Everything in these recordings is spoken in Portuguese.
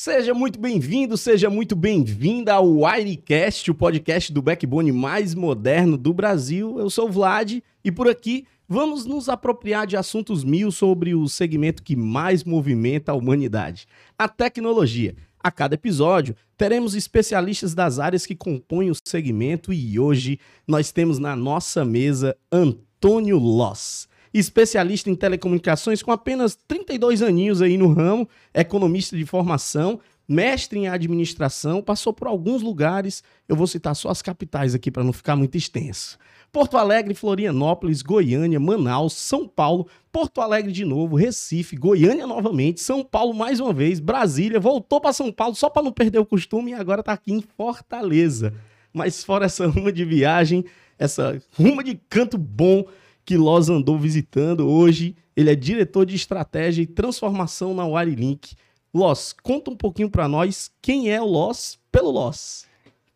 Seja muito bem-vindo, seja muito bem-vinda ao Wirecast, o podcast do backbone mais moderno do Brasil. Eu sou o Vlad e por aqui vamos nos apropriar de assuntos mil sobre o segmento que mais movimenta a humanidade, a tecnologia. A cada episódio, teremos especialistas das áreas que compõem o segmento e hoje nós temos na nossa mesa Antônio Loss especialista em telecomunicações com apenas 32 aninhos aí no ramo, economista de formação, mestre em administração, passou por alguns lugares, eu vou citar só as capitais aqui para não ficar muito extenso. Porto Alegre, Florianópolis, Goiânia, Manaus, São Paulo, Porto Alegre de novo, Recife, Goiânia novamente, São Paulo mais uma vez, Brasília, voltou para São Paulo só para não perder o costume e agora está aqui em Fortaleza. Mas fora essa ruma de viagem, essa ruma de canto bom, que Loz andou visitando. Hoje ele é diretor de estratégia e transformação na Wirilink. Loz, conta um pouquinho para nós quem é o Loz pelo Loz.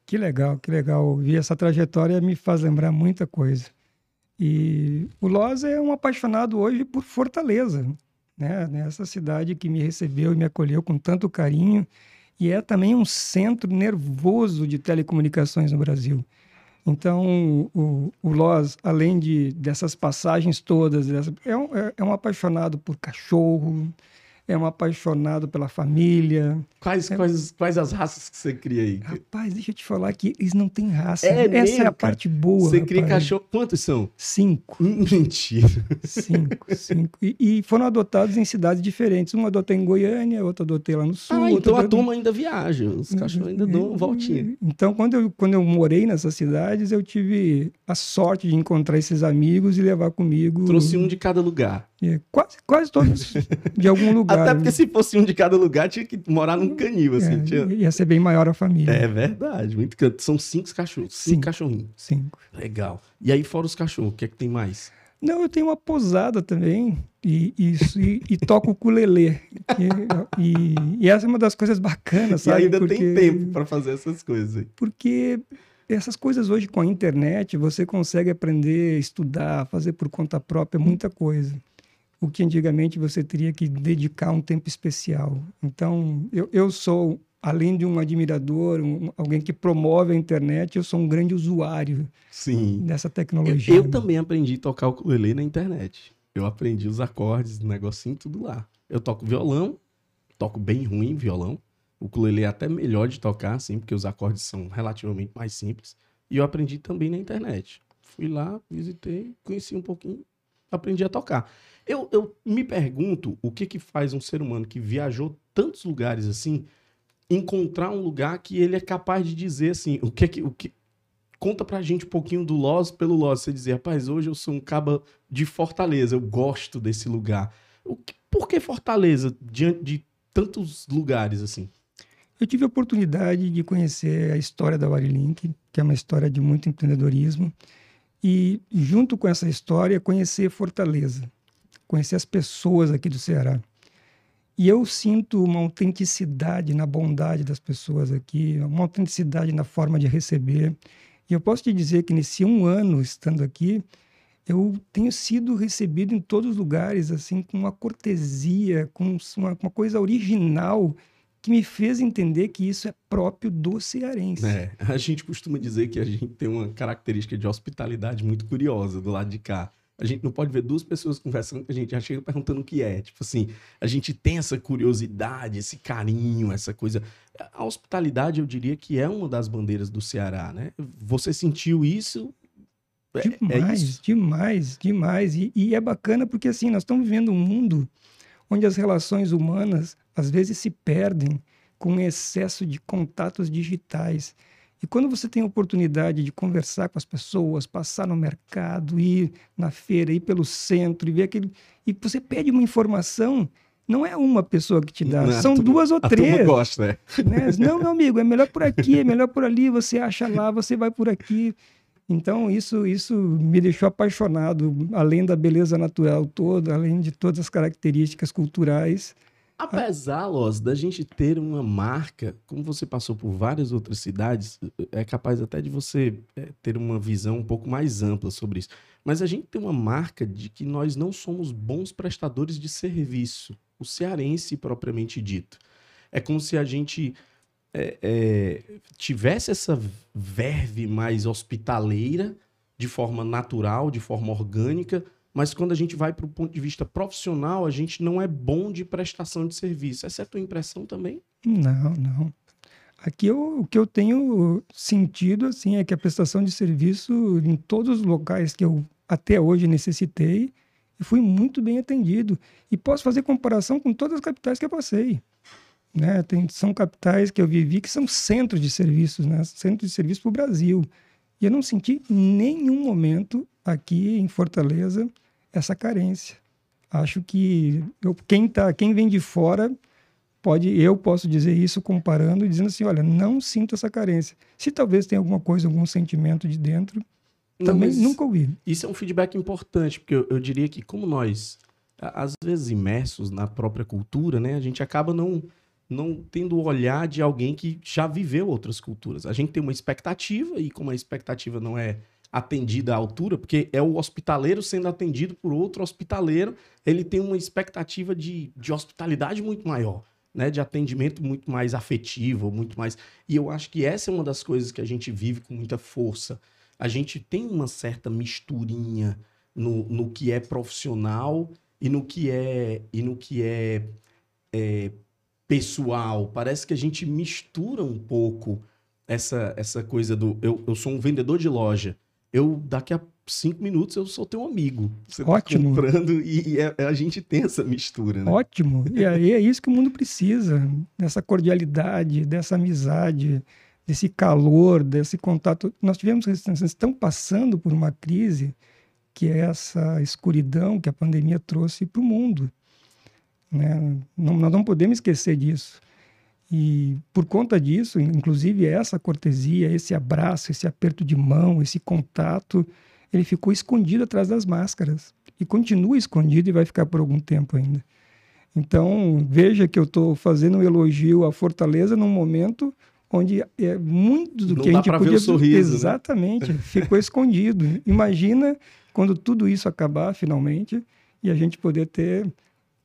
Que legal, que legal. Ouvir essa trajetória me faz lembrar muita coisa. E o Loz é um apaixonado hoje por Fortaleza, né? Nessa cidade que me recebeu e me acolheu com tanto carinho e é também um centro nervoso de telecomunicações no Brasil. Então, o, o Loz, além de, dessas passagens todas, é um, é, é um apaixonado por cachorro, é um apaixonado pela família. Quais, é... quais, quais as raças que você cria aí? Rapaz, deixa eu te falar que eles não têm raça. É Essa mesmo, é a parte boa. Você rapaz. cria cachorro. Quantos são? Cinco. Mentira. Cinco, cinco. E, e, foram adotados em cidades diferentes. Um adotei em Goiânia, outro adotei lá no sul. Ah, então a turma ainda viaja. Os cachorros ainda dão voltinha. Então, quando eu, quando eu morei nessas cidades, eu tive a sorte de encontrar esses amigos e levar comigo. Trouxe um de cada lugar. Quase, quase todos de algum lugar. Até porque se fosse um de cada lugar, tinha que morar num canil, assim. É, tinha... Ia ser bem maior a família. É verdade. Muito... São cinco cachorros. Cinco, cinco cachorrinhos. Cinco. Legal. E aí, fora os cachorros, o que é que tem mais? Não, eu tenho uma posada também e, isso, e, e toco ukulele. E, e, essa é uma das coisas bacanas, sabe? E ainda porque, tem tempo para fazer essas coisas. Porque essas coisas hoje com a internet, você consegue aprender, estudar, fazer por conta própria muita coisa o que antigamente você teria que dedicar um tempo especial. Então, eu, eu sou, além de um admirador, um, alguém que promove a internet, eu sou um grande usuário Sim. dessa tecnologia. Eu, eu também aprendi a tocar o ukulele na internet. Eu aprendi os acordes, negocinho, tudo lá. Eu toco violão, toco bem ruim violão. O ukulele é até melhor de tocar, assim, porque os acordes são relativamente mais simples. E eu aprendi também na internet. Fui lá, visitei, conheci um pouquinho, aprendi a tocar. Eu, eu me pergunto o que que faz um ser humano que viajou tantos lugares assim encontrar um lugar que ele é capaz de dizer assim, o que que o que conta pra gente um pouquinho do Loz pelo Loz, você dizer, rapaz, hoje eu sou um caba de Fortaleza, eu gosto desse lugar. O que, por que Fortaleza diante de tantos lugares assim? Eu tive a oportunidade de conhecer a história da Warilink, que é uma história de muito empreendedorismo, e junto com essa história conhecer Fortaleza conhecer as pessoas aqui do Ceará. E eu sinto uma autenticidade na bondade das pessoas aqui, uma autenticidade na forma de receber. E eu posso te dizer que nesse um ano estando aqui, eu tenho sido recebido em todos os lugares, assim, com uma cortesia, com uma, uma coisa original que me fez entender que isso é próprio do cearense. É, a gente costuma dizer que a gente tem uma característica de hospitalidade muito curiosa do lado de cá. A gente não pode ver duas pessoas conversando que a gente já chega perguntando o que é. Tipo assim, a gente tem essa curiosidade, esse carinho, essa coisa. A hospitalidade, eu diria que é uma das bandeiras do Ceará, né? Você sentiu isso? É, é demais, é isso? demais, demais. E, e é bacana porque, assim, nós estamos vivendo um mundo onde as relações humanas às vezes se perdem com excesso de contatos digitais. E quando você tem a oportunidade de conversar com as pessoas, passar no mercado, ir na feira, ir pelo centro e ver aquele. E você pede uma informação, não é uma pessoa que te dá, não, são turma, duas ou três. A gosta, né? né? Não, meu amigo, é melhor por aqui, é melhor por ali, você acha lá, você vai por aqui. Então, isso, isso me deixou apaixonado, além da beleza natural toda, além de todas as características culturais. Apesar, Loz, da gente ter uma marca, como você passou por várias outras cidades, é capaz até de você é, ter uma visão um pouco mais ampla sobre isso. Mas a gente tem uma marca de que nós não somos bons prestadores de serviço, o cearense propriamente dito. É como se a gente é, é, tivesse essa verve mais hospitaleira, de forma natural, de forma orgânica, mas quando a gente vai para o ponto de vista profissional, a gente não é bom de prestação de serviço. Essa é a tua impressão também? Não, não. Aqui eu, o que eu tenho sentido assim é que a prestação de serviço em todos os locais que eu até hoje necessitei, eu fui muito bem atendido e posso fazer comparação com todas as capitais que eu passei. Né? Tem, são capitais que eu vivi que são centros de serviços, né? centros de serviço para o Brasil. E eu não senti nenhum momento aqui em Fortaleza essa carência. Acho que eu, quem, tá, quem vem de fora pode, eu posso dizer isso comparando e dizendo assim, olha, não sinto essa carência. Se talvez tenha alguma coisa, algum sentimento de dentro, não, também nunca ouvi. Isso é um feedback importante, porque eu, eu diria que como nós, às vezes imersos na própria cultura, né, a gente acaba não não tendo o olhar de alguém que já viveu outras culturas. A gente tem uma expectativa e como a expectativa não é atendida à altura, porque é o hospitaleiro sendo atendido por outro hospitaleiro, ele tem uma expectativa de, de hospitalidade muito maior, né? De atendimento muito mais afetivo, muito mais. E eu acho que essa é uma das coisas que a gente vive com muita força. A gente tem uma certa misturinha no, no que é profissional e no que é e no que é, é pessoal. Parece que a gente mistura um pouco essa, essa coisa do. Eu, eu sou um vendedor de loja. Eu, daqui a cinco minutos, eu sou teu amigo. Você tá Ótimo. Tá comprando e, e a, é, a, gente tem essa mistura, né? Ótimo. E aí é isso que o mundo precisa. Dessa cordialidade, dessa amizade, desse calor, desse contato. Nós tivemos, nós estamos passando por uma crise que é essa escuridão que a pandemia trouxe para o mundo. Né? Não, nós não podemos esquecer disso. E por conta disso, inclusive essa cortesia, esse abraço, esse aperto de mão, esse contato, ele ficou escondido atrás das máscaras. E continua escondido e vai ficar por algum tempo ainda. Então, veja que eu estou fazendo um elogio à Fortaleza num momento onde é muito do Não que a gente podia... ver o sorriso, né? Exatamente, né? ficou escondido. Imagina quando tudo isso acabar finalmente e a gente poder ter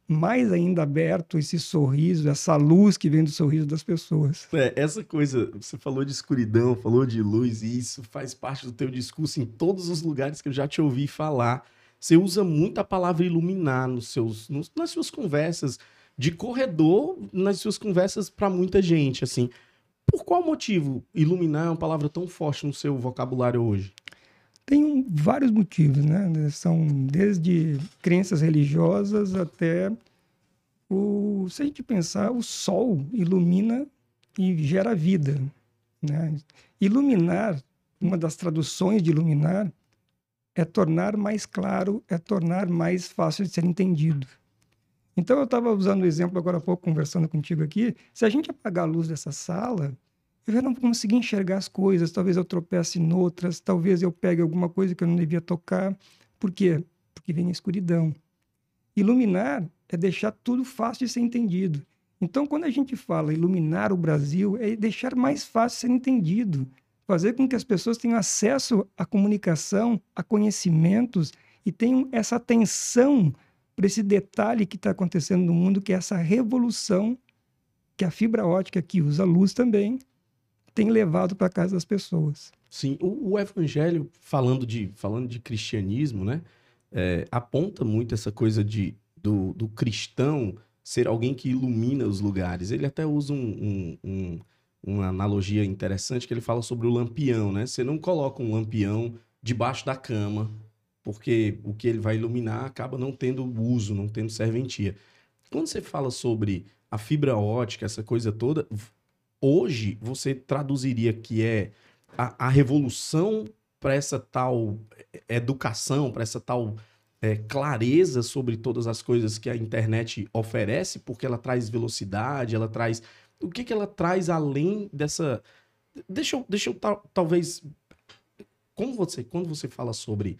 mais ainda aberto esse sorriso, essa luz que vem do sorriso das pessoas. É, essa coisa, você falou de escuridão, falou de luz, e isso faz parte do teu discurso em todos os lugares que eu já te ouvi falar. Você usa muito a palavra iluminar nos seus, nos, nas suas conversas de corredor, nas suas conversas para muita gente, assim. Por qual motivo iluminar é uma palavra tão forte no seu vocabulário hoje? Tem vários motivos, né? São desde crenças religiosas até o, se a gente pensar, o sol ilumina e gera vida, né? Iluminar, uma das traduções de iluminar é tornar mais claro, é tornar mais fácil de ser entendido. Então eu estava usando o exemplo agora há pouco conversando contigo aqui, se a gente apagar a luz dessa sala, eu já não consegui enxergar as coisas, talvez eu tropece em outras, talvez eu pegue alguma coisa que eu não devia tocar. Por quê? Porque vem a escuridão. Iluminar é deixar tudo fácil de ser entendido. Então, quando a gente fala iluminar o Brasil, é deixar mais fácil ser entendido, fazer com que as pessoas tenham acesso à comunicação, a conhecimentos e tenham essa atenção para esse detalhe que está acontecendo no mundo, que é essa revolução que a fibra ótica que usa luz também tem levado para casa das pessoas. Sim, o, o, evangelho, falando de, falando de cristianismo, né, é, aponta muito essa coisa de, do, do, cristão ser alguém que ilumina os lugares. Ele até usa um, um, um, uma analogia interessante que ele fala sobre o lampião, né? Você não coloca um lampião debaixo da cama, porque o que ele vai iluminar acaba não tendo uso, não tendo serventia. Quando você fala sobre a fibra ótica, essa coisa toda, hoje você traduziria que é a, a revolução para essa tal educação, para essa tal é, clareza sobre todas as coisas que a internet oferece, porque ela traz velocidade, ela traz. O que, que ela traz além dessa. Deixa eu, deixa eu tal, talvez. Como você, quando você fala sobre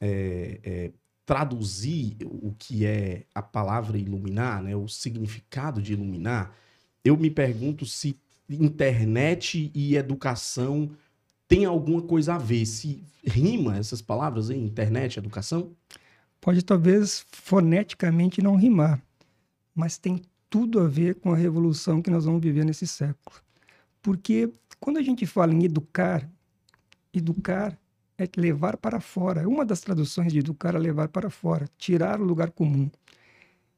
é, é, traduzir o que é a palavra iluminar, né, o significado de iluminar, eu me pergunto se internet e educação tem alguma coisa a ver? Se rima essas palavras em internet, educação? Pode talvez foneticamente não rimar, mas tem tudo a ver com a revolução que nós vamos viver nesse século. Porque quando a gente fala em educar, educar é levar para fora. Uma das traduções de educar é levar para fora, tirar o lugar comum.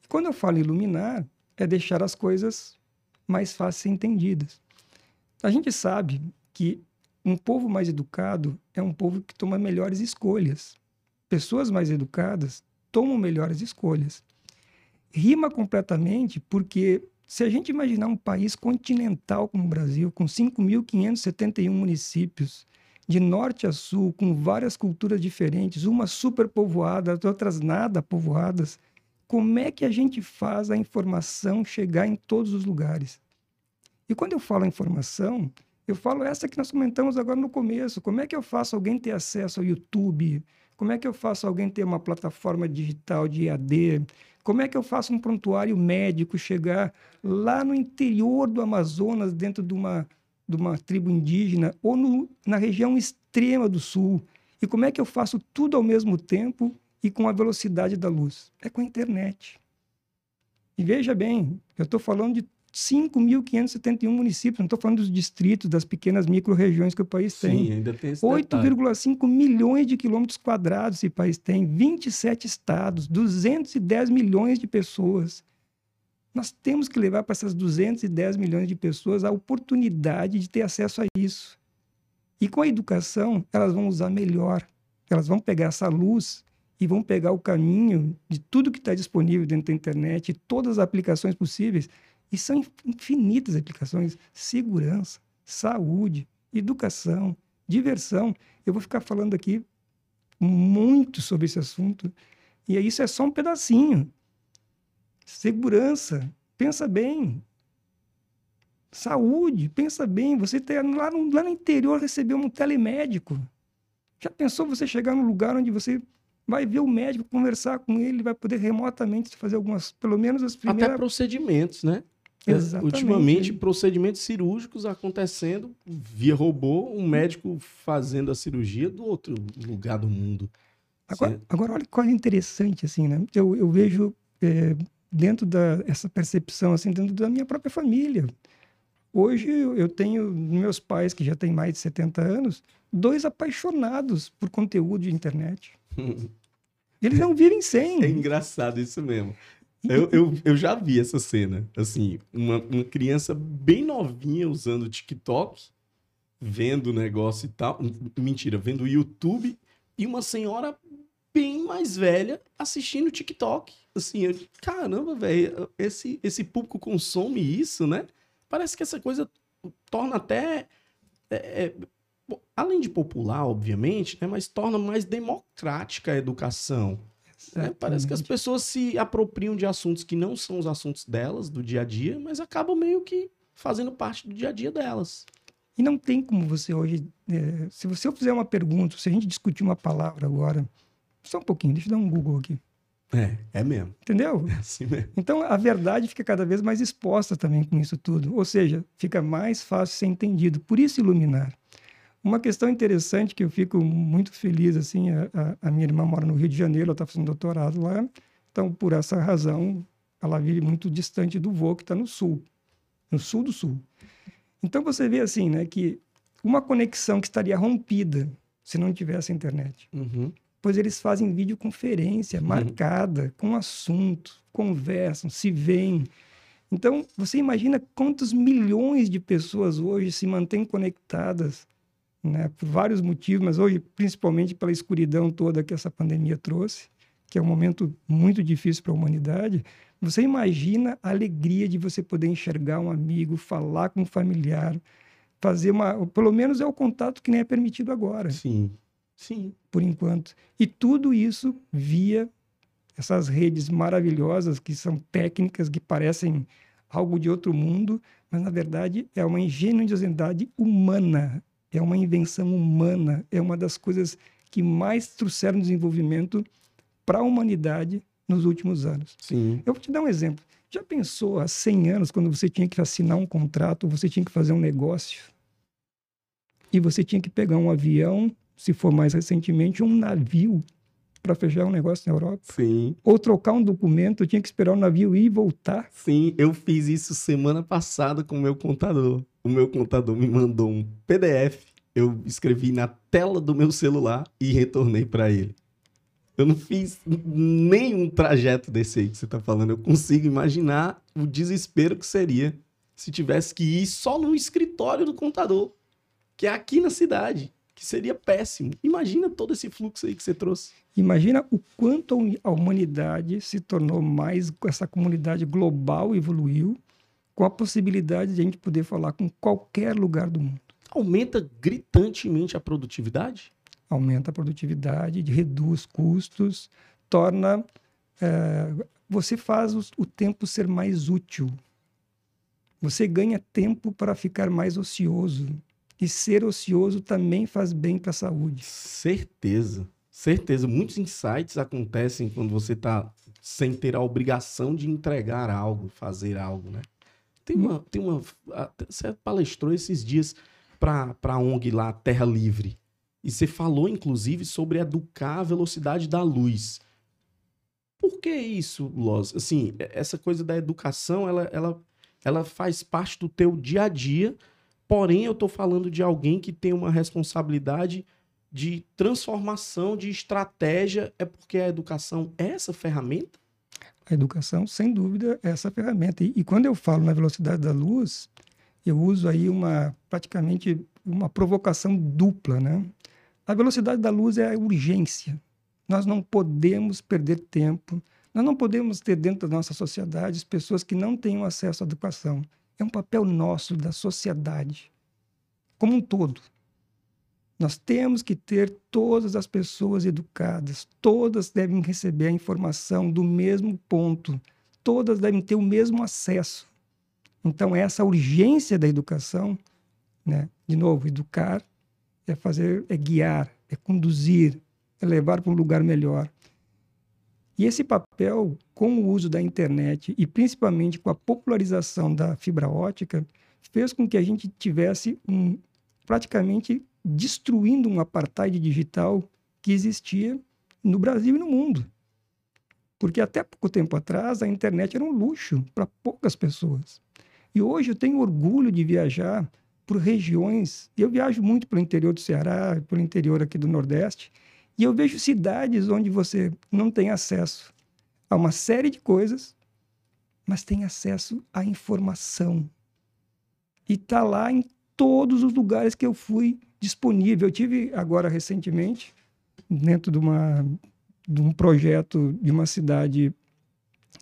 Quando eu falo iluminar, é deixar as coisas mais fáceis entendidas. A gente sabe que um povo mais educado é um povo que toma melhores escolhas. Pessoas mais educadas tomam melhores escolhas. Rima completamente porque se a gente imaginar um país continental como o Brasil, com 5.571 municípios, de norte a sul, com várias culturas diferentes, umas super povoadas, outras nada povoadas, como é que a gente faz a informação chegar em todos os lugares? E quando eu falo informação, eu falo essa que nós comentamos agora no começo. Como é que eu faço alguém ter acesso ao YouTube? Como é que eu faço alguém ter uma plataforma digital de EAD? Como é que eu faço um prontuário médico chegar lá no interior do Amazonas, dentro de uma, de uma tribo indígena, ou no, na região extrema do sul? E como é que eu faço tudo ao mesmo tempo e com a velocidade da luz? É com a internet. E veja bem, eu estou falando de 5.571 municípios, não estou falando dos distritos, das pequenas micro-regiões que o país tem. Sim, ainda tem esse 8,5 milhões de quilômetros quadrados esse país tem, 27 estados, 210 milhões de pessoas. Nós temos que levar para essas 210 milhões de pessoas a oportunidade de ter acesso a isso. E com a educação, elas vão usar melhor. Elas vão pegar essa luz e vão pegar o caminho de tudo que está disponível dentro da internet, todas as aplicações possíveis, e são infinitas aplicações: segurança, saúde, educação, diversão. Eu vou ficar falando aqui muito sobre esse assunto, e isso é só um pedacinho. Segurança, pensa bem. Saúde, pensa bem. Você ter lá no, lá no interior receber um telemédico. Já pensou você chegar num lugar onde você vai ver o médico, conversar com ele, vai poder remotamente fazer algumas, pelo menos as primeiras... Até procedimentos, né? Exatamente. Ultimamente, procedimentos cirúrgicos acontecendo via robô, um médico fazendo a cirurgia do outro lugar do mundo. Agora, agora olha que coisa interessante, assim, né? Eu, eu vejo é, dentro dessa percepção, assim, dentro da minha própria família. Hoje eu tenho meus pais, que já têm mais de 70 anos, dois apaixonados por conteúdo de internet. Eles não vivem sem. É engraçado isso mesmo. Eu, eu, eu já vi essa cena. Assim, uma, uma criança bem novinha usando TikTok, vendo o negócio e tal. Mentira, vendo o YouTube. E uma senhora bem mais velha assistindo TikTok. Assim, eu, caramba, velho, esse, esse público consome isso, né? Parece que essa coisa torna até. É, é, além de popular, obviamente, né, mas torna mais democrática a educação. Né? Parece que as pessoas se apropriam de assuntos que não são os assuntos delas, do dia a dia, mas acabam meio que fazendo parte do dia a dia delas. E não tem como você hoje. É, se você fizer uma pergunta, se a gente discutir uma palavra agora, só um pouquinho, deixa eu dar um Google aqui. É, é mesmo. Entendeu? É assim mesmo. Então a verdade fica cada vez mais exposta também com isso tudo. Ou seja, fica mais fácil ser entendido. Por isso iluminar. Uma questão interessante que eu fico muito feliz, assim, a, a minha irmã mora no Rio de Janeiro, ela está fazendo doutorado lá, então por essa razão ela vive muito distante do voo que está no sul, no sul do sul. Então você vê assim, né, que uma conexão que estaria rompida se não tivesse internet. Uhum. Pois eles fazem videoconferência uhum. marcada, com assunto, conversam, se veem. Então, você imagina quantos milhões de pessoas hoje se mantêm conectadas né, por vários motivos, mas hoje principalmente pela escuridão toda que essa pandemia trouxe, que é um momento muito difícil para a humanidade. Você imagina a alegria de você poder enxergar um amigo, falar com um familiar, fazer uma, pelo menos é o contato que nem é permitido agora. Sim. Sim. Por enquanto. E tudo isso via essas redes maravilhosas que são técnicas que parecem algo de outro mundo, mas na verdade é uma ingenuidade humana é uma invenção humana, é uma das coisas que mais trouxeram desenvolvimento para a humanidade nos últimos anos. Sim. Eu vou te dar um exemplo. Já pensou há 100 anos, quando você tinha que assinar um contrato, você tinha que fazer um negócio, e você tinha que pegar um avião, se for mais recentemente, um navio, para fechar um negócio na Europa. Sim. Ou trocar um documento, tinha que esperar o navio ir e voltar. Sim, eu fiz isso semana passada com o meu contador. O meu contador me mandou um PDF, eu escrevi na tela do meu celular e retornei para ele. Eu não fiz nenhum trajeto desse aí que você tá falando. Eu consigo imaginar o desespero que seria se tivesse que ir só no escritório do contador, que é aqui na cidade, que seria péssimo. Imagina todo esse fluxo aí que você trouxe. Imagina o quanto a humanidade se tornou mais, essa comunidade global evoluiu, com a possibilidade de a gente poder falar com qualquer lugar do mundo. Aumenta gritantemente a produtividade? aumenta a produtividade, reduz custos, torna. É, você faz o, o tempo ser mais útil. Você ganha tempo para ficar mais ocioso. E ser ocioso também faz bem para a saúde. Certeza. Certeza. Muitos insights acontecem quando você está sem ter a obrigação de entregar algo, fazer algo, né? Tem uma. Tem uma você palestrou esses dias para a ONG lá, Terra Livre. E você falou, inclusive, sobre educar a velocidade da luz. Por que isso, Loz? Assim, essa coisa da educação, ela, ela, ela faz parte do teu dia a dia, porém eu estou falando de alguém que tem uma responsabilidade de transformação, de estratégia. É porque a educação é essa ferramenta? A educação, sem dúvida, é essa ferramenta. E, e quando eu falo na velocidade da luz, eu uso aí uma praticamente uma provocação dupla, né? A velocidade da luz é a urgência. Nós não podemos perder tempo. Nós não podemos ter dentro da nossa sociedade pessoas que não tenham acesso à educação. É um papel nosso, da sociedade, como um todo. Nós temos que ter todas as pessoas educadas, todas devem receber a informação do mesmo ponto, todas devem ter o mesmo acesso. Então, essa urgência da educação, né? de novo, educar é fazer, é guiar, é conduzir, é levar para um lugar melhor. E esse papel, com o uso da internet e principalmente com a popularização da fibra ótica, fez com que a gente tivesse um, praticamente destruindo um apartheid digital que existia no Brasil e no mundo. Porque até pouco tempo atrás a internet era um luxo para poucas pessoas. E hoje eu tenho orgulho de viajar por regiões. Eu viajo muito pelo interior do Ceará, pelo interior aqui do Nordeste, e eu vejo cidades onde você não tem acesso a uma série de coisas, mas tem acesso à informação. E está lá em todos os lugares que eu fui disponível. Eu tive agora recentemente, dentro de, uma, de um projeto de uma cidade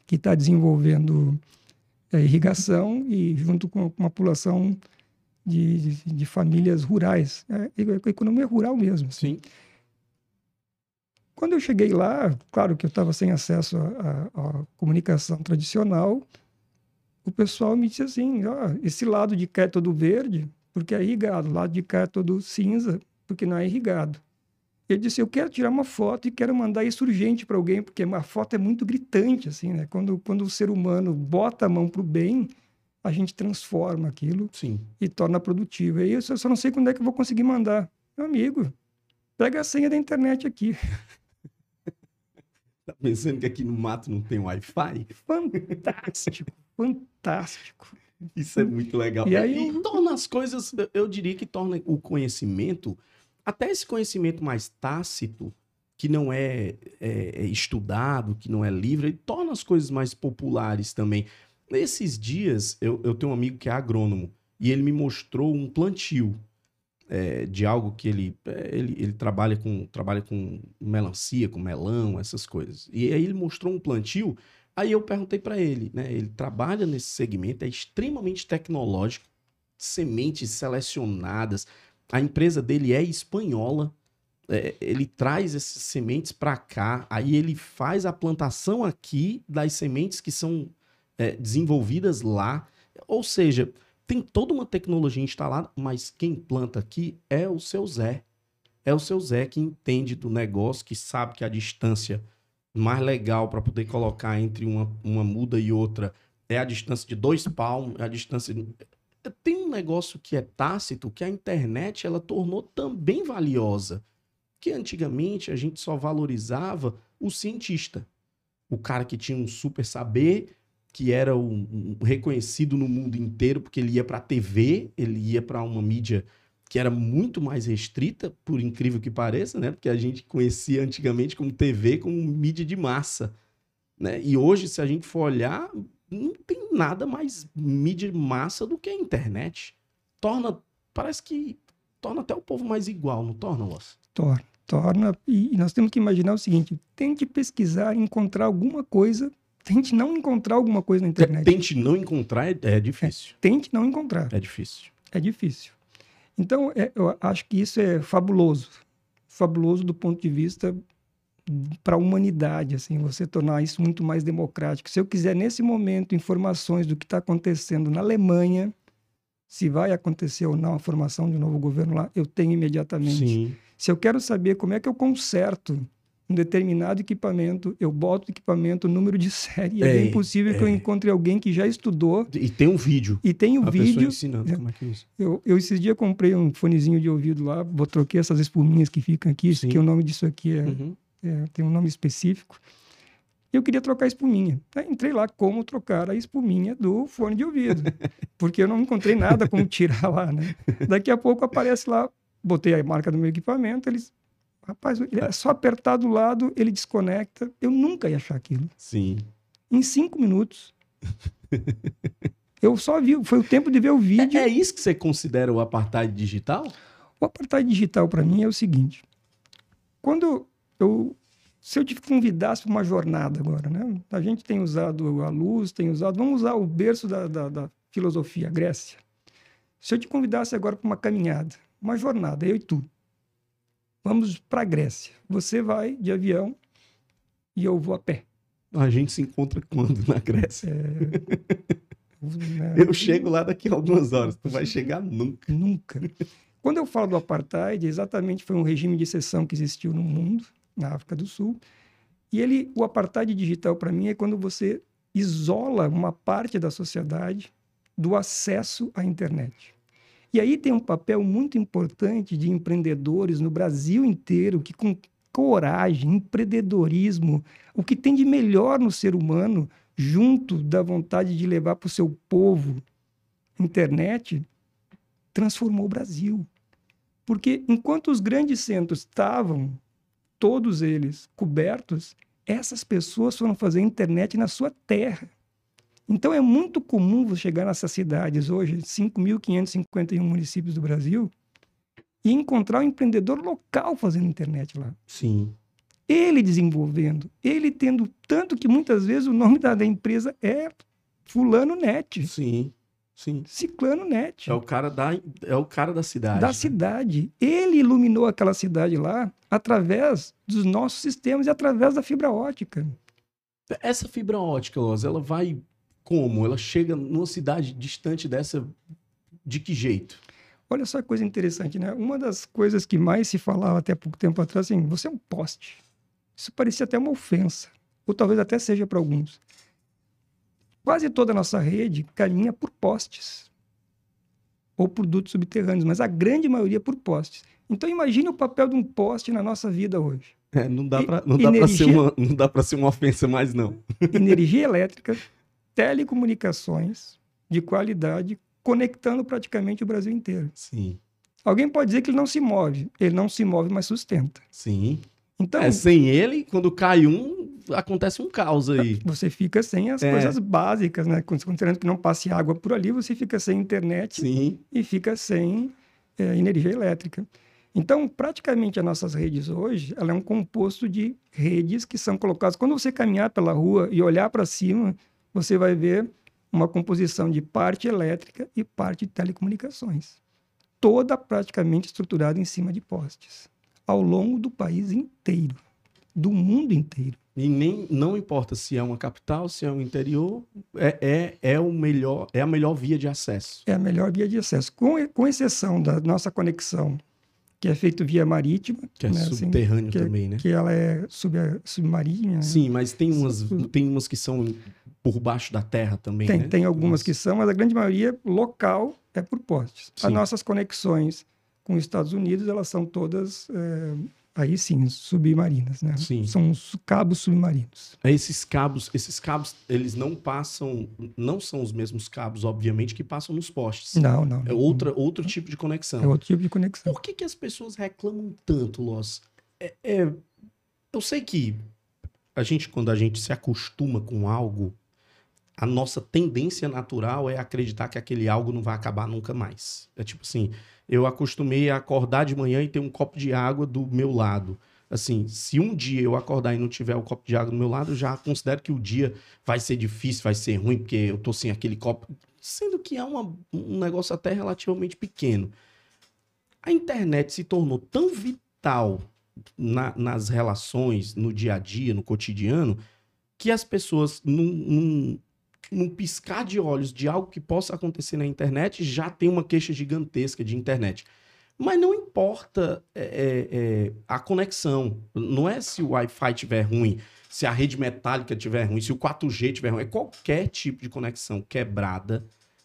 que está desenvolvendo é, irrigação e junto com uma população de, de, de famílias rurais. É, economia rural mesmo. Assim. Quando eu cheguei lá, claro que eu estava sem acesso à comunicação tradicional, o pessoal me disse assim: ó, esse lado de cá é todo verde, porque é irrigado, o lado de cá é todo cinza, porque não é irrigado. Ele disse: Eu quero tirar uma foto e quero mandar isso urgente para alguém, porque a foto é muito gritante, assim, né? Quando, quando o ser humano bota a mão para o bem, a gente transforma aquilo Sim. e torna produtivo. E eu só não sei quando é que eu vou conseguir mandar. Meu amigo, pega a senha da internet aqui. Tá pensando que aqui no mato não tem Wi-Fi? Fantástico, fantástico. Isso é muito legal. E aí e torna as coisas, eu diria que torna o conhecimento, até esse conhecimento mais tácito, que não é, é, é estudado, que não é livre, torna as coisas mais populares também. Nesses dias, eu, eu tenho um amigo que é agrônomo e ele me mostrou um plantio é, de algo que ele, é, ele, ele trabalha, com, trabalha com melancia, com melão, essas coisas. E aí ele mostrou um plantio. Aí eu perguntei para ele, né? Ele trabalha nesse segmento, é extremamente tecnológico, sementes selecionadas. A empresa dele é espanhola. É, ele traz essas sementes para cá, aí ele faz a plantação aqui das sementes que são é, desenvolvidas lá. Ou seja, tem toda uma tecnologia instalada, mas quem planta aqui é o seu Zé. É o seu Zé que entende do negócio, que sabe que a distância mais legal para poder colocar entre uma, uma muda e outra é a distância de dois palmos, é a distância. Tem um negócio que é tácito que a internet ela tornou também valiosa. Porque antigamente a gente só valorizava o cientista, o cara que tinha um super saber, que era um, um reconhecido no mundo inteiro, porque ele ia para a TV, ele ia para uma mídia que era muito mais restrita, por incrível que pareça, né? Porque a gente conhecia antigamente como TV, como mídia de massa, né? E hoje, se a gente for olhar, não tem nada mais mídia de massa do que a internet. Torna, parece que torna até o povo mais igual, não torna, Loss? Torna, torna. E nós temos que imaginar o seguinte: tente pesquisar, encontrar alguma coisa tente não encontrar alguma coisa na internet. Tente não encontrar é, é difícil. É, tente não encontrar. É difícil. É difícil. Então, é, eu acho que isso é fabuloso. Fabuloso do ponto de vista para a humanidade, assim, você tornar isso muito mais democrático. Se eu quiser, nesse momento, informações do que está acontecendo na Alemanha, se vai acontecer ou não a formação de um novo governo lá, eu tenho imediatamente. Sim. Se eu quero saber como é que eu conserto um determinado equipamento, eu boto o equipamento, o número de série, é, é impossível é. que eu encontre alguém que já estudou. E tem um vídeo. E tem o um vídeo. ensinando é, como é que é isso. Eu, eu esses dias comprei um fonezinho de ouvido lá, troquei essas espuminhas que ficam aqui, Sim. que o nome disso aqui é, uhum. é, tem um nome específico. Eu queria trocar a espuminha. Aí entrei lá como trocar a espuminha do fone de ouvido, porque eu não encontrei nada como tirar lá, né? Daqui a pouco aparece lá, botei a marca do meu equipamento, eles Rapaz, ele é só apertar do lado, ele desconecta. Eu nunca ia achar aquilo. Sim. Em cinco minutos. eu só vi, foi o tempo de ver o vídeo. É, é isso que você considera o apartheid digital? O apartheid digital para mim é o seguinte: quando eu, se eu te convidasse para uma jornada agora, né? A gente tem usado a luz, tem usado, vamos usar o berço da, da, da filosofia, a Grécia. Se eu te convidasse agora para uma caminhada, uma jornada, eu e tu, Vamos para a Grécia. Você vai de avião e eu vou a pé. A gente se encontra quando na Grécia? É... eu chego lá daqui a algumas horas. Tu vai chegar nunca. Nunca. Quando eu falo do apartheid, exatamente foi um regime de exceção que existiu no mundo, na África do Sul. E ele, o apartheid digital para mim é quando você isola uma parte da sociedade do acesso à internet. E aí tem um papel muito importante de empreendedores no Brasil inteiro que com coragem, empreendedorismo, o que tem de melhor no ser humano, junto da vontade de levar para o seu povo internet, transformou o Brasil. Porque enquanto os grandes centros estavam, todos eles, cobertos, essas pessoas foram fazer internet na sua terra. Então é muito comum você chegar nessas cidades hoje, 5.551 municípios do Brasil, e encontrar um empreendedor local fazendo internet lá. Sim. Ele desenvolvendo, ele tendo tanto que muitas vezes o nome da, da empresa é Fulano Net. Sim. Sim. Ciclano Net. É o cara da, é o cara da cidade. Da né? cidade. Ele iluminou aquela cidade lá através dos nossos sistemas e através da fibra ótica. Essa fibra ótica, Loz, ela vai como? Ela chega numa cidade distante dessa de que jeito? Olha só que coisa interessante, né? Uma das coisas que mais se falava até pouco tempo atrás, assim, você é um poste. Isso parecia até uma ofensa, ou talvez até seja para alguns. Quase toda a nossa rede caminha por postes ou por dutos subterrâneos, mas a grande maioria por postes. Então imagine o papel de um poste na nossa vida hoje. É, não dá para ser uma não dá para ser uma ofensa mais não. Energia elétrica, telecomunicações de qualidade, conectando praticamente o Brasil inteiro. Sim. Alguém pode dizer que ele não se move. Ele não se move, mas sustenta. Sim. Então, é, sem ele, quando cai um, acontece um caos aí. Você fica sem as é. coisas básicas, né? Considerando que não passe água por ali, você fica sem internet Sim. e fica sem é, energia elétrica. Então, praticamente as nossas redes hoje, ela é um composto de redes que são colocadas. Quando você caminhar pela rua e olhar para cima, você vai ver uma composição de parte elétrica e parte de telecomunicações. Toda praticamente estruturada em cima de postes, ao longo do país inteiro, do mundo inteiro. E nem não importa se é uma capital, se é um interior, é, é, é, o melhor, é a melhor via de acesso. É a melhor via de acesso, com, com exceção da nossa conexão, que é feita via marítima. Que é né, assim, subterrâneo assim, também, né? Que ela é sub, submarina. Né? Sim, mas tem umas, tem umas que são por baixo da terra também, tem, né? Tem algumas que são, mas a grande maioria local é por postes. Sim. As nossas conexões com os Estados Unidos, elas são todas é, aí sim, submarinas, né? Sim. São os cabos submarinos. Esses cabos, esses cabos, eles não passam, não são os mesmos cabos, obviamente, que passam nos postes. Não, não. É outra, outro tipo de conexão. É outro tipo de conexão. Por que, que as pessoas reclamam tanto, Loss? É, é- eu sei que a gente, quando a gente se acostuma com algo, a nossa tendência natural é acreditar que aquele algo não vai acabar nunca mais. É tipo assim, eu acostumei a acordar de manhã e ter um copo de água do meu lado. Assim, se um dia eu acordar e não tiver o copo de água do meu lado, eu já considero que o dia vai ser difícil, vai ser ruim, porque eu tô sem aquele copo. Sendo que é uma- um negócio até relativamente pequeno. A internet se tornou tão vital na- nas relações, no dia a dia, no cotidiano, que as pessoas, num, num, num piscar de olhos de algo que possa acontecer na internet, já tem uma queixa gigantesca de internet. Mas não importa é, é, é, a conexão. Não é se o Wi-Fi estiver ruim, se a rede metálica estiver ruim, se o 4G estiver ruim. É qualquer tipo de conexão quebrada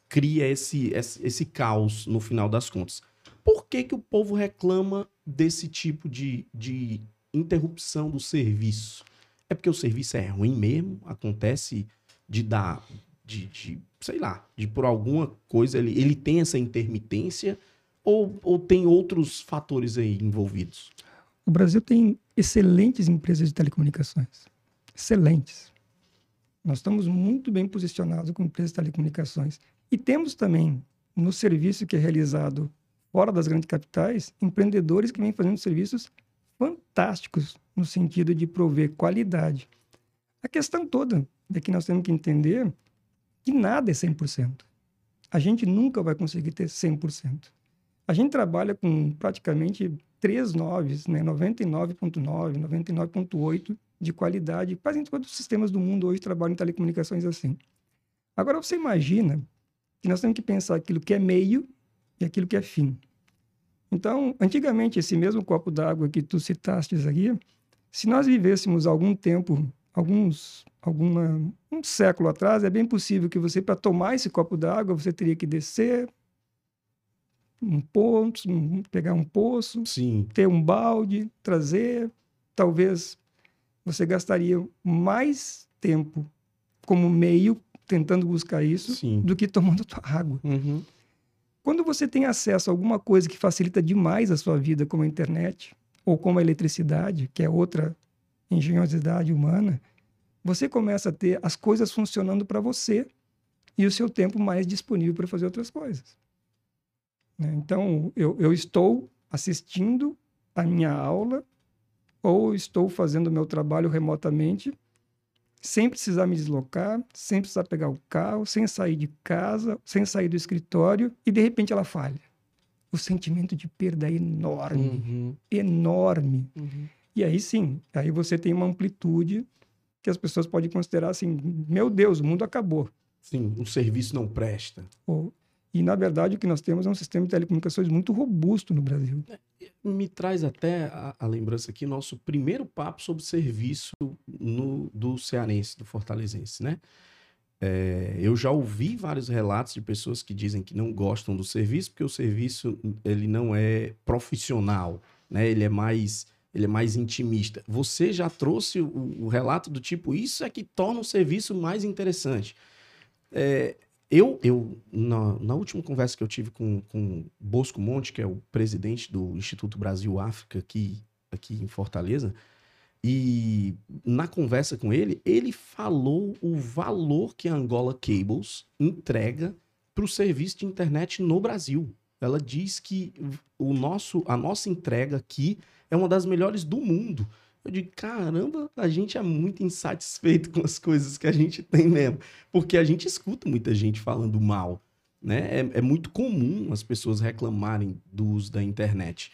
cria esse, esse, esse caos no final das contas. Por que, que o povo reclama desse tipo de, de interrupção do serviço? É porque o serviço é ruim mesmo? Acontece de dar, de, de sei lá, de por alguma coisa ele, ele tem essa intermitência ou, ou tem outros fatores aí envolvidos? O Brasil tem excelentes empresas de telecomunicações. Excelentes. Nós estamos muito bem posicionados com empresas de telecomunicações. E temos também, no serviço que é realizado fora das grandes capitais, empreendedores que vêm fazendo serviços fantásticos no sentido de prover qualidade. A questão toda é que nós temos que entender que nada é 100%. A gente nunca vai conseguir ter 100%. A gente trabalha com praticamente três noves, né? 99.9, 99.8 de qualidade. Quase todos os sistemas do mundo hoje trabalham em telecomunicações assim. Agora você imagina que nós temos que pensar aquilo que é meio e aquilo que é fim. Então, antigamente, esse mesmo copo d'água que tu citaste aqui, se nós vivêssemos algum tempo, alguns, alguma, um século atrás, é bem possível que você, para tomar esse copo d'água, você teria que descer um poço, um- pegar um poço, Sim. ter um balde, trazer. Talvez você gastaria mais tempo como meio tentando buscar isso Sim. do que tomando tua água. Uhum. Quando você tem acesso a alguma coisa que facilita demais a sua vida, como a internet ou como a eletricidade, que é outra engenhosidade humana, você começa a ter as coisas funcionando para você e o seu tempo mais disponível para fazer outras coisas. né? Então, eu, eu estou assistindo a minha aula ou estou fazendo o meu trabalho remotamente sem precisar me deslocar, sem precisar pegar o carro, sem sair de casa, sem sair do escritório e de repente ela falha. O sentimento de perda é enorme, Uhum. enorme. Uhum. E aí sim, aí você tem uma amplitude que as pessoas podem considerar assim: meu Deus, o mundo acabou. Sim, o serviço não presta. Ou- e na verdade o que nós temos é um sistema de telecomunicações muito robusto no Brasil. Me traz até a, a lembrança aqui, nosso primeiro papo sobre serviço no, do cearense, do fortalezense, né? É, eu já ouvi vários relatos de pessoas que dizem que não gostam do serviço porque o serviço ele não é profissional, né? Ele é mais ele é mais intimista. Você já trouxe o, o relato do tipo isso é que torna o serviço mais interessante. É, eu, eu na, na última conversa que eu tive com, com Bosco Monte, que é o presidente do Instituto Brasil África aqui, aqui em Fortaleza, e na conversa com ele, ele falou o valor que a Angola Cables entrega para o serviço de internet no Brasil. Ela diz que o nosso, a nossa entrega aqui é uma das melhores do mundo. Eu digo, caramba, a gente é muito insatisfeito com as coisas que a gente tem mesmo. Porque a gente escuta muita gente falando mal. Né? É, é muito comum as pessoas reclamarem do uso da internet.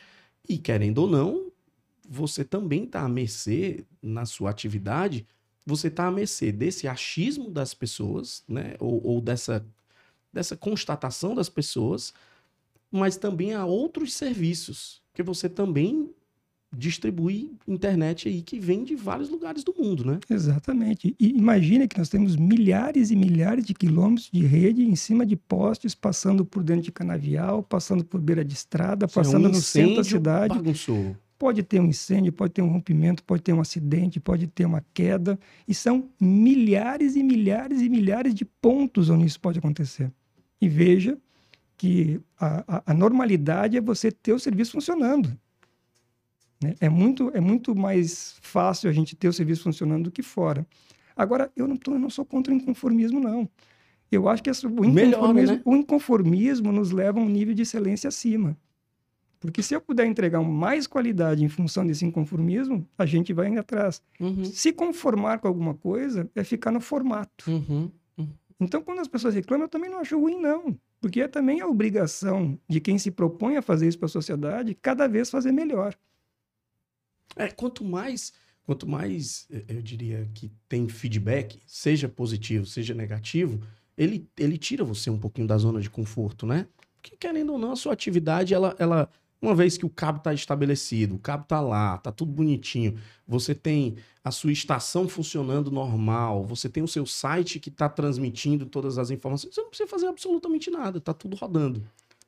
E querendo ou não, você também está à mercê na sua atividade, você está à mercê desse achismo das pessoas, né? Ou, ou dessa, dessa constatação das pessoas, mas também há outros serviços que você também distribui internet aí que vem de vários lugares do mundo, né? Exatamente. E imagina que nós temos milhares e milhares de quilômetros de rede em cima de postes, passando por dentro de canavial, passando por beira de estrada, passando Um no centro da cidade. Bagunçou. pode ter um incêndio, pode ter um rompimento, pode ter um acidente, pode ter uma queda, e são milhares e milhares e milhares de pontos onde isso pode acontecer. E veja que a, a, a normalidade é você ter o serviço funcionando. Né? É, muito, é muito mais fácil a gente ter o serviço funcionando do que fora. Agora, eu não, tô, eu não sou contra o inconformismo, não. Eu acho que essa, o, inconformismo, Melhor, né? o inconformismo nos leva a um nível de excelência acima. Porque se eu puder entregar mais qualidade em função desse inconformismo, a gente vai indo atrás. Uhum. Se conformar com alguma coisa é ficar no formato. Uhum. Uhum. Então, quando as pessoas reclamam, eu também não acho ruim, não. Porque é também a obrigação de quem se propõe a fazer isso para a sociedade, cada vez fazer melhor. É, quanto mais, quanto mais, eu diria que tem feedback, seja positivo, seja negativo, ele, ele tira você um pouquinho da zona de conforto, né? Porque, querendo ou não, a sua atividade, ela, ela uma vez que o cabo está estabelecido, o cabo está lá, está tudo bonitinho, você tem a sua estação funcionando normal, você tem o seu site que está transmitindo todas as informações, você não precisa fazer absolutamente nada, está tudo rodando.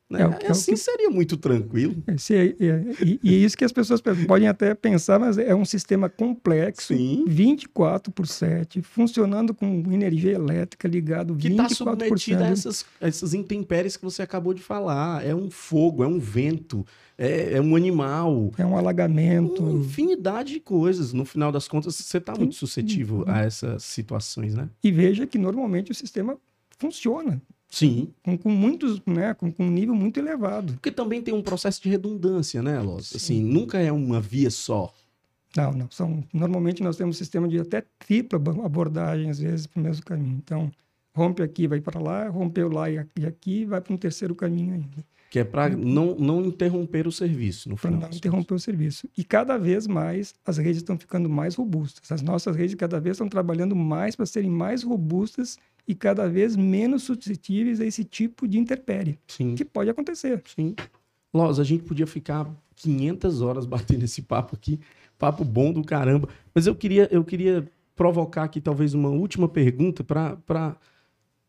Né? É, é, assim que... seria muito tranquilo. É, é, e, e, é isso que as pessoas podem até pensar, mas é um sistema complexo, Sim. 24 por 7, funcionando com energia elétrica ligado 24 que tá submetido a essas, essas intempéries que você acabou de falar. É um fogo, é um vento, é, é um animal. É um alagamento. Uma infinidade de coisas. No final das contas, você está muito suscetível a essas situações, né? E veja que normalmente o sistema funciona. Sim. Com, com muitos, né, com, com, um nível muito elevado. Porque também tem um processo de redundância, né, Loz? Assim, nunca é uma via só. Não, não. São, normalmente nós temos um sistema de até tripla abordagem, às vezes, para o mesmo caminho. Então, rompe aqui, vai para lá, rompeu lá e aqui, vai para um terceiro caminho ainda. Que é para não, não interromper o serviço, no final. Para não interromper o serviço. E cada vez mais as redes estão ficando mais robustas. As nossas redes cada vez estão trabalhando mais para serem mais robustas e cada vez menos suscetíveis a esse tipo de interpérie, Sim. que pode acontecer. Sim. Loz, a gente podia ficar 500 horas batendo esse papo aqui, papo bom do caramba, mas eu queria, eu queria provocar aqui talvez uma última pergunta para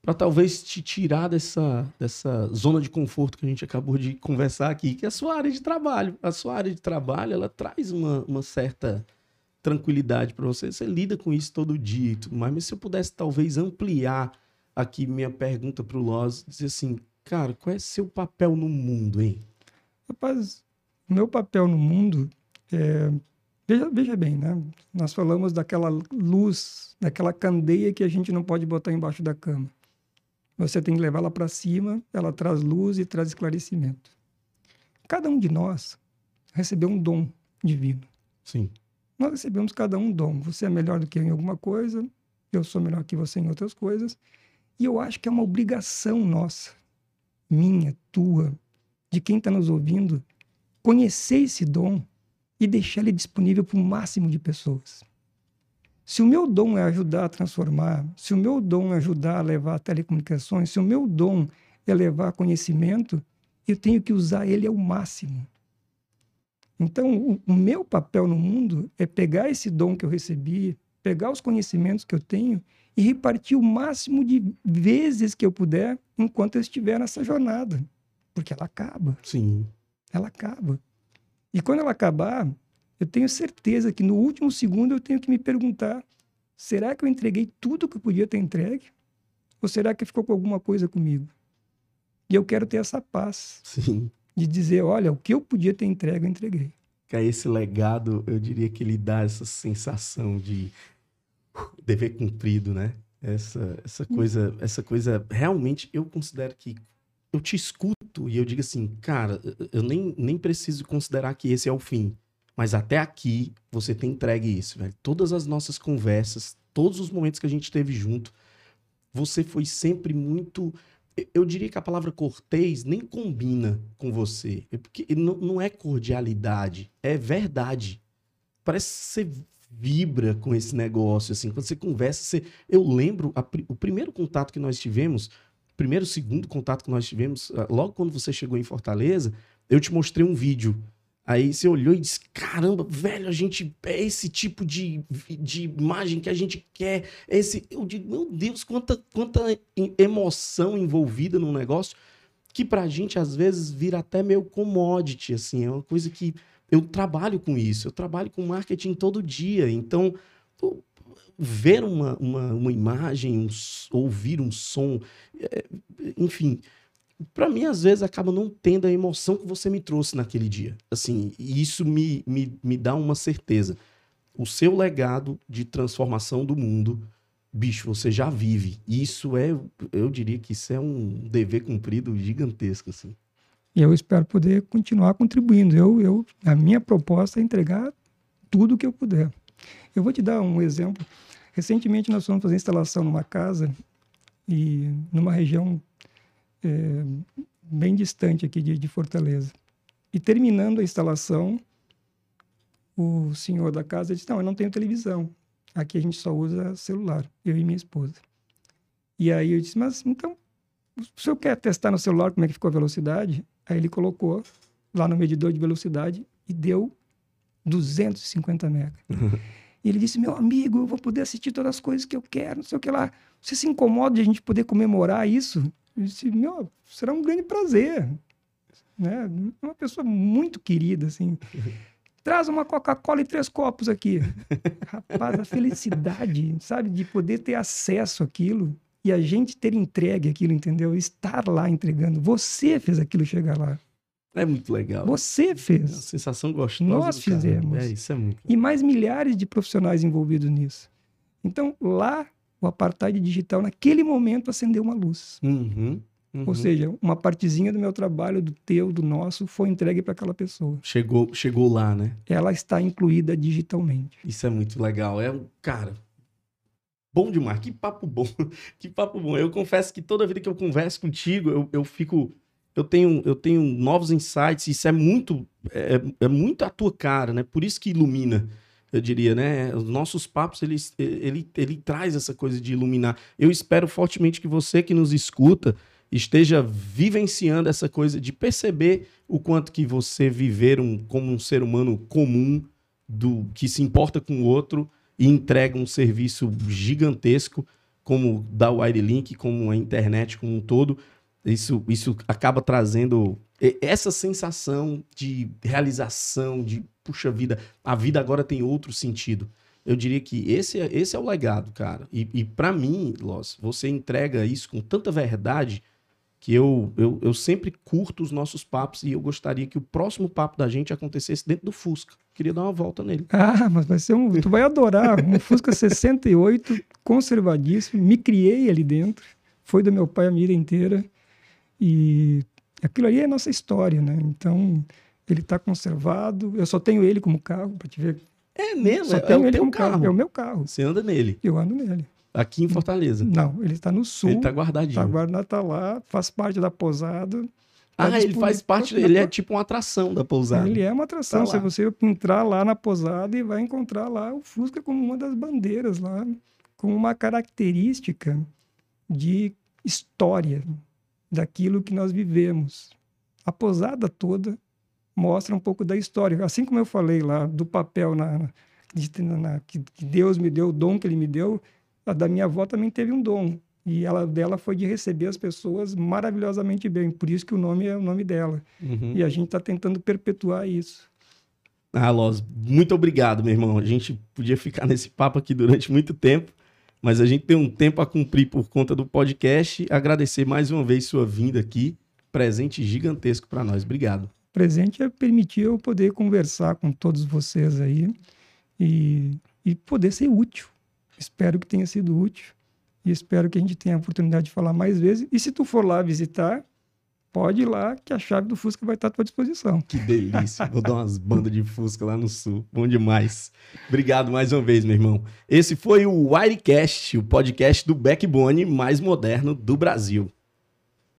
para talvez te tirar dessa, dessa zona de conforto que a gente acabou de conversar aqui, que é a sua área de trabalho. A sua área de trabalho, ela traz uma, uma certa tranquilidade para você. Você lida com isso todo dia e tudo mais. Mas se eu pudesse talvez ampliar aqui minha pergunta para o Loz, dizer assim, cara, qual é seu papel no mundo, hein? Rapaz, meu papel no mundo é... Veja, veja bem, né? Nós falamos daquela luz, daquela candeia que a gente não pode botar embaixo da cama. Você tem que levá-la para cima, ela traz luz e traz esclarecimento. Cada um de nós recebeu um dom divino. Sim. Nós recebemos cada um dom. Você é melhor do que eu em alguma coisa, eu sou melhor que você em outras coisas. E eu acho que é uma obrigação nossa, minha, tua, de quem está nos ouvindo, conhecer esse dom e deixar ele disponível para o máximo de pessoas. Se o meu dom é ajudar a transformar, se o meu dom é ajudar a levar telecomunicações, se o meu dom é levar conhecimento, eu tenho que usar ele ao máximo. Então, o, meu papel no mundo é pegar esse dom que eu recebi, pegar os conhecimentos que eu tenho e repartir o máximo de vezes que eu puder enquanto eu estiver nessa jornada. Porque ela acaba. Sim. Ela acaba. E quando ela acabar, eu tenho certeza que no último segundo eu tenho que me perguntar: será que eu entreguei tudo que eu podia ter entregue? Ou será que ficou com alguma coisa comigo? E eu quero ter essa paz. Sim de dizer, olha, o que eu podia ter entregue, eu entreguei. Que esse legado, eu diria que ele dá essa sensação de dever cumprido, né? Essa, essa hum. coisa, essa coisa, realmente, eu considero que eu te escuto e eu digo assim, cara, eu nem, nem preciso considerar que esse é o fim. Mas até aqui você tem entregue isso, velho. Todas as nossas conversas, todos os momentos que a gente teve junto, você foi sempre muito eu diria que a palavra cortês nem combina com você. É porque não, é cordialidade, é verdade. Parece que você vibra com esse negócio, assim. Quando você conversa, você... Eu lembro a, o primeiro contato que nós tivemos, primeiro, segundo contato que nós tivemos, ah, logo quando você chegou em Fortaleza, eu te mostrei um vídeo Aí você olhou e disse: caramba, velho, a gente é esse tipo de, de imagem que a gente quer. Esse, eu digo, meu Deus, quanta, quanta emoção envolvida num negócio que pra gente às vezes vira até meio commodity, assim, é uma coisa que eu trabalho com isso, eu trabalho com marketing todo dia. Então, ver uma, uma, uma imagem, um, ouvir um som, é, enfim, para mim, às vezes, acaba não tendo a emoção que você me trouxe naquele dia. Assim, e isso me, me, me dá uma certeza. O seu legado de transformação do mundo, bicho, você já vive. Isso é, eu diria que isso é um dever cumprido gigantesco, assim. E eu espero poder continuar contribuindo. Eu, eu, a minha proposta é entregar tudo o que eu puder. Eu vou te dar um exemplo. Recentemente nós fomos fazer instalação numa casa e numa região é, bem distante aqui de, de Fortaleza. E terminando a instalação, o senhor da casa disse: Não, eu não tenho televisão. Aqui a gente só usa celular, eu e minha esposa. E aí eu disse: Mas então, o senhor quer testar no celular como é que ficou a velocidade? Aí ele colocou lá no medidor de velocidade e deu 250 mega. e ele disse: Meu amigo, eu vou poder assistir todas as coisas que eu quero, não sei o que lá. Você se incomoda de a gente poder comemorar isso? Eu disse, meu, será um grande prazer. Né? Uma pessoa muito querida, assim. Traz uma Coca-Cola e três copos aqui. Rapaz, a felicidade, sabe, de poder ter acesso àquilo e a gente ter entregue aquilo, entendeu? Estar lá entregando. Você fez aquilo chegar lá. É muito legal. Você fez. É uma sensação gostosa. Nós fizemos. É, isso é muito. E mais milhares de profissionais envolvidos nisso. Então, lá o apartheid digital, naquele momento, acendeu uma luz. Uhum, uhum. Ou seja, uma partezinha do meu trabalho, do teu, do nosso, foi entregue para aquela pessoa. Chegou, chegou lá, né? Ela está incluída digitalmente. Isso é muito legal. É, cara, bom demais. Que papo bom. que papo bom. Eu confesso que toda vida que eu converso contigo, eu, eu fico. Eu tenho, eu tenho novos insights. Isso é muito, é, é muito a tua cara, né? Por isso que ilumina eu diria, né? Os nossos papos, ele, ele, ele traz essa coisa de iluminar. Eu espero fortemente que você que nos escuta esteja vivenciando essa coisa de perceber o quanto que você viver um, como um ser humano comum, do que se importa com o outro e entrega um serviço gigantesco, como da Wirelink, como a internet como um todo, isso, isso acaba trazendo essa sensação de realização, de puxa vida, a vida agora tem outro sentido. Eu diria que esse é, esse é o legado, cara. E, e para mim, Loss, você entrega isso com tanta verdade que eu, eu, eu sempre curto os nossos papos e eu gostaria que o próximo papo da gente acontecesse dentro do Fusca. Queria dar uma volta nele. Ah, mas vai ser um. Tu vai adorar. Um Fusca 68, conservadíssimo. Me criei ali dentro. Foi do meu pai a vida inteira. E aquilo ali é a nossa história, né? Então, ele está conservado. Eu só tenho ele como carro, para te ver. É mesmo? Só é, tenho é ele como carro. carro. É o meu carro. Você anda nele? Eu ando nele. Aqui em Fortaleza? Não, ele está no sul. Ele está guardadinho. Está guardado, está lá, faz parte da pousada. Tá ah, ele faz parte, ele é tipo uma atração da pousada. Ele é uma atração. Tá Se você entrar lá na pousada e vai encontrar lá o Fusca como uma das bandeiras lá, com uma característica de história daquilo que nós vivemos. A pousada toda mostra um pouco da história. Assim como eu falei lá do papel na, na, na que, Deus me deu, o dom que Ele me deu, a da minha avó também teve um dom. E ela dela foi de receber as pessoas maravilhosamente bem. Por isso que o nome é o nome dela. Uhum. E a gente está tentando perpetuar isso. Ah, Loz, muito obrigado, meu irmão. A gente podia ficar nesse papo aqui durante muito tempo, mas a gente tem um tempo a cumprir por conta do podcast. Agradecer mais uma vez sua vinda aqui. Presente gigantesco para nós. Obrigado presente é permitir eu poder conversar com todos vocês aí e, e poder ser útil. Espero que tenha sido útil e espero que a gente tenha a oportunidade de falar mais vezes. E se tu for lá visitar, pode ir lá que a chave do Fusca vai estar à tua disposição. Que delícia. Vou dar umas bandas de Fusca lá no sul. Bom demais. Obrigado mais uma vez, meu irmão. Esse foi o Wirecast, o podcast do backbone mais moderno do Brasil.